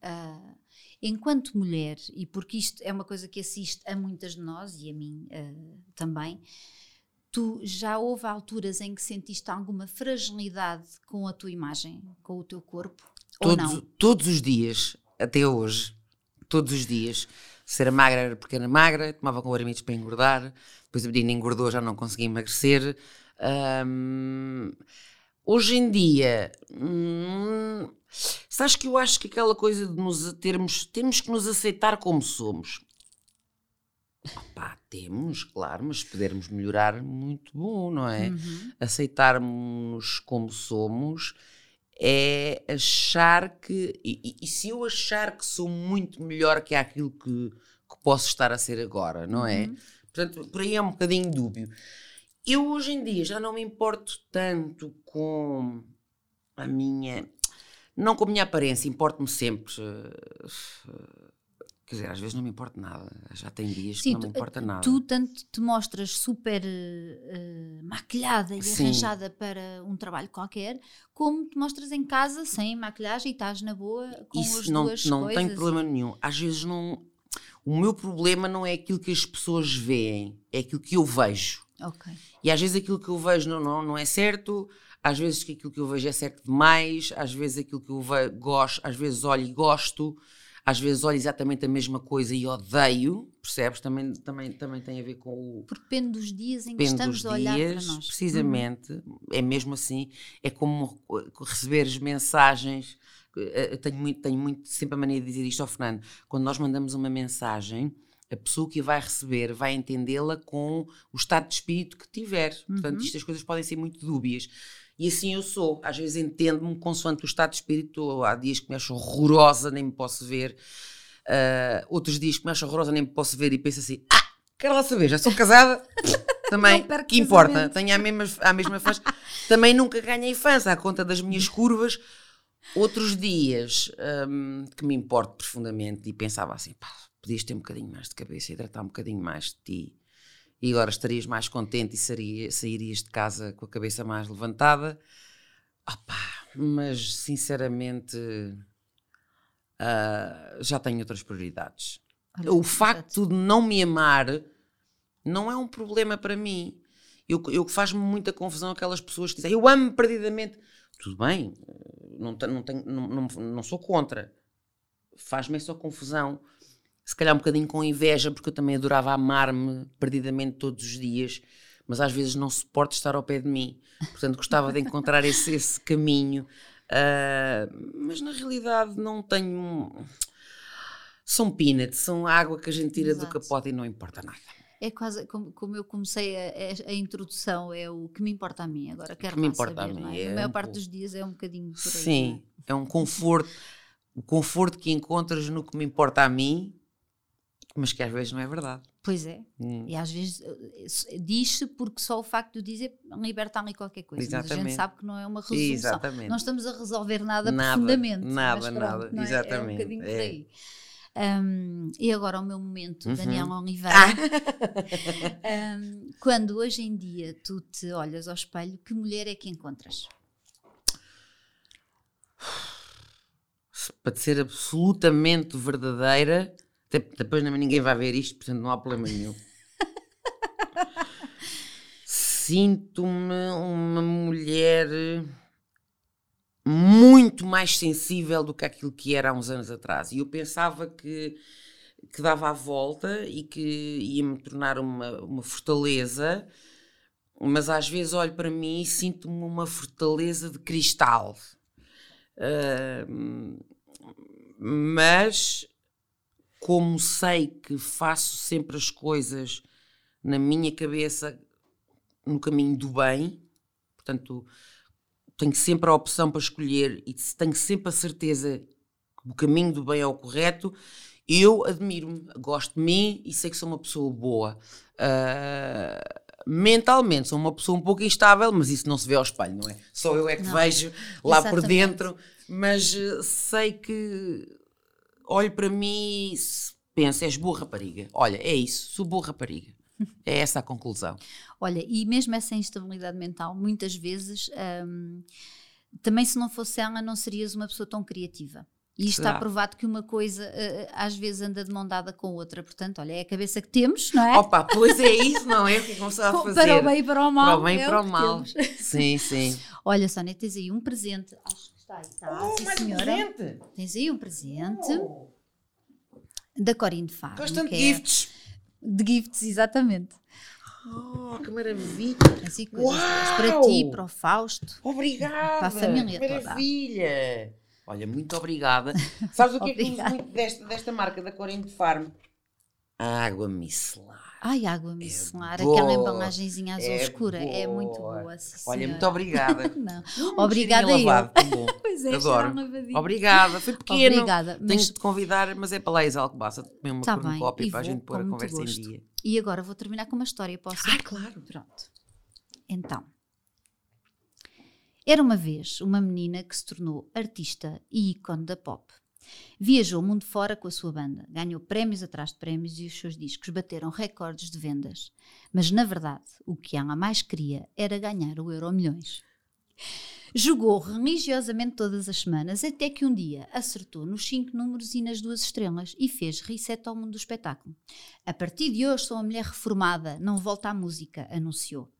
Ah, enquanto mulher, e porque isto é uma coisa que assiste a muitas de nós e a mim ah, também, tu já houve alturas em que sentiste alguma fragilidade com a tua imagem, com o teu corpo? ou Todos, não? todos os dias, até hoje, todos os dias, se era magra era porque era magra, tomava com aramidos para engordar, depois a menina engordou, já não conseguia emagrecer. Ahm, hoje em dia, hum, sabes que eu acho que aquela coisa de nos termos, temos que nos aceitar como somos. Opá, temos, claro, mas se pudermos melhorar, muito bom, não é? Uhum. aceitarmos como somos é achar que. E, e- e se eu achar que sou muito melhor que aquilo que, que posso estar a ser agora, não é? Uhum. Portanto, por aí é um bocadinho dúbio. Eu hoje em dia já não me importo tanto com a minha. Não com a minha aparência, importo-me sempre. eh, Quer dizer, às vezes não me importa nada. Já tem dias que Sim, não me importa nada. Tu tanto te mostras super eh, eh, maquilhada e Sim. arranjada para um trabalho qualquer, como te mostras em casa sem maquilhagem e estás na boa com as Isso não, duas não coisas. tem problema nenhum. Às vezes não. O meu problema não é aquilo que as pessoas veem, é aquilo que eu vejo. Ok. E às vezes aquilo que eu vejo não, não, não é certo, às vezes que aquilo que eu vejo é certo demais, às vezes aquilo que eu ve- gosto, às vezes olho e gosto, às vezes olho exatamente a mesma coisa e odeio, percebes? Também, também, também tem a ver com o, Porque depende dos dias em que estamos dos a olhar dias, para nós. Precisamente, é mesmo assim, é como receber as mensagens, eh, eu tenho muito, tenho muito sempre a mania de dizer isto ao Fernando, quando nós mandamos uma mensagem, a pessoa que a vai receber vai entendê-la com o estado de espírito que tiver, portanto Uhum. estas coisas podem ser muito dúbias. E assim eu sou, às vezes entendo-me consoante o estado de espírito, há dias que me acho horrorosa, nem me posso ver, ah, outros dias que me acho horrorosa, nem me posso ver e penso assim, ah, quero lá saber, já sou casada, *laughs* também, que importa, tenho a mesma, a mesma fãs. Também nunca ganhei fãs, à conta das minhas curvas. Outros dias hum, que me importo profundamente e pensava assim, pá, podias ter um bocadinho mais de cabeça, hidratar um bocadinho mais de ti. E agora estarias mais contente e sairia- sairias de casa com a cabeça mais levantada. Opá, mas sinceramente ah, já tenho outras prioridades. Olha, O exato. facto de não me amar não é um problema para mim. Eu, eu faz-me muita confusão aquelas pessoas que dizem eu amo perdidamente. Tudo bem, não, não, tenho- não, não, não sou contra. Faz-me essa confusão. Se calhar um bocadinho com inveja, porque eu também adorava amar-me perdidamente todos os dias, mas às vezes não suporto estar ao pé de mim. Portanto, gostava de encontrar esse, esse caminho. Ah, mas na realidade não tenho. São peanuts, são água que a gente tira do Exato. capote e não importa nada. É quase como, como eu comecei a, a- a introdução, é o que me importa a mim. Agora quero que me importa a saber, mim, não é? é A maior um parte pouco. dos dias é um bocadinho por aí. Sim, é um conforto, o conforto que encontras no que me importa a mim, mas que às vezes não é verdade. Pois é. Hum. E às vezes eh, s- diz-se porque só o facto de dizer liberta ali qualquer coisa. Mas a gente Exatamente. sabe que não é uma resolução. Exatamente. Não estamos a resolver nada, Nada, profundamente. nada, pronto, nada, é? É um exatamente, bocadinho por é. aí. Hum, e agora o meu momento, Uhum. Daniel *laughs* Oliveira. Hum, quando hoje em dia tu te olhas ao espelho, que mulher é que encontras? para ser absolutamente verdadeira, depois ninguém vai ver isto, portanto não há problema nenhum. Sinto-me uma mulher muito mais sensível do que aquilo que era há uns anos atrás. E eu pensava que, que dava a volta e que ia me tornar uma, uma fortaleza, mas às vezes olho para mim e sinto-me uma fortaleza de cristal. Uh, mas como sei que faço sempre as coisas na minha cabeça no caminho do bem, portanto, tenho sempre a opção para escolher e tenho sempre a certeza que o caminho do bem é o correto, eu admiro-me, gosto de mim e sei que sou uma pessoa boa. Uh, mentalmente sou uma pessoa um pouco instável, mas isso não se vê ao espelho, não é? Só eu é que não, vejo *laughs* lá exatamente. por dentro, mas uh, sei que olho para mim e penso, és boa rapariga. Olha, é isso, sou boa rapariga. *laughs* É essa a conclusão. Olha, e mesmo essa instabilidade mental, muitas vezes, hum, também se não fosse ela, não serias uma pessoa tão criativa. E está provado que uma coisa uh, às vezes anda de mão dada com outra. Portanto, olha, é a cabeça que temos, não é? Opa, pois é isso, não é? O que começou *laughs* a fazer. Para o bem e para o mal. Para o bem e é para o mal. Sim, sim. *laughs* Olha, Sónia, tens aí um presente. Que está aí, está. Oh, sim, senhora. presente. Tens aí um presente oh. da Corinne Farm. Constante é gifts. De gifts, exatamente. Oh, que maravilha! Assim, coisas para ti, para o Fausto. Obrigada! Para a família que maravilha! Toda. Olha, muito obrigada. *laughs* Sabes o que é que uso muito desta, desta marca, da Corinne Farm? Água micelar. Ai, água micelar, é aquela embalagenzinha azul é escura, boa. é muito boa. Olha, muito obrigada. *laughs* Não. Hum, obrigada eu. Lavado, *laughs* pois é, Adoro. Obrigada, foi *laughs* pequeno. Obrigada. Mas... Tenho de te convidar, mas é para lá Alcobaça, comer uma, tá copo e para a gente pôr a conversa gosto. em dia. E agora vou terminar com uma história, posso? Ah, claro. Pronto. Então, era uma vez uma menina que se tornou artista e ícone da pop. Viajou o mundo fora com a sua banda, ganhou prémios atrás de prémios e os seus discos bateram recordes de vendas. Mas, na verdade, o que ela mais queria era ganhar o Euro Milhões. Jogou religiosamente todas as semanas até que um dia acertou nos cinco números e nas duas estrelas e fez reset ao mundo do espetáculo. A partir de hoje sou uma mulher reformada, não volta à música, anunciou.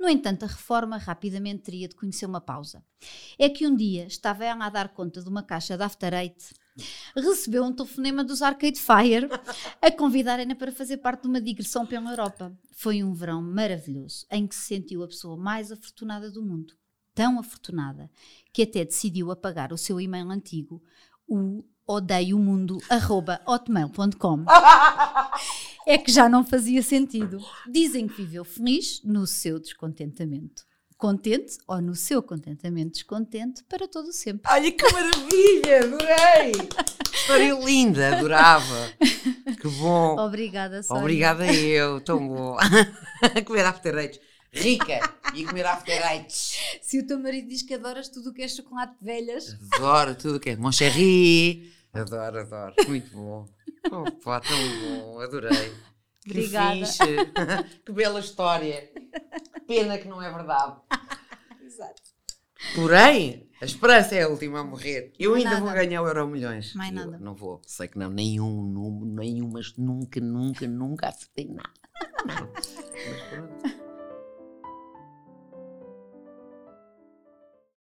No entanto, a reforma rapidamente teria de conhecer uma pausa. É que um dia estava ela a dar conta de uma caixa de After Eight recebeu um telefonema dos Arcade Fire a convidarem-na para fazer parte de uma digressão pela Europa. Foi um verão maravilhoso em que se sentiu a pessoa mais afortunada do mundo. Tão afortunada que até decidiu apagar o seu e-mail antigo, o odeiomundo.hotmail.com. é que já não fazia sentido. Dizem que viveu feliz no seu descontentamento contente ou no seu contentamento descontente para todo o sempre. Olha que maravilha, adorei! História linda, adorava. Que bom. Obrigada, Sónia. Obrigada eu, tão bom. *laughs* comer after eight. Rica e comer after eight. Se o teu marido diz que adoras tudo o que é chocolate de velhas. Adoro tudo o que é Moncherry. Adoro, adoro. Muito bom. Opa, tão bom, adorei. Obrigada. Que *laughs* que bela história. Pena que não é verdade. *laughs* Exato. Porém, a esperança é a última a morrer. Eu Mais ainda nada. vou ganhar o Euro Milhões. Mais Eu nada. Não vou. Sei que não. Nenhum número, nenhum, mas nunca, nunca, nunca acertei nada. *laughs* Mas pronto.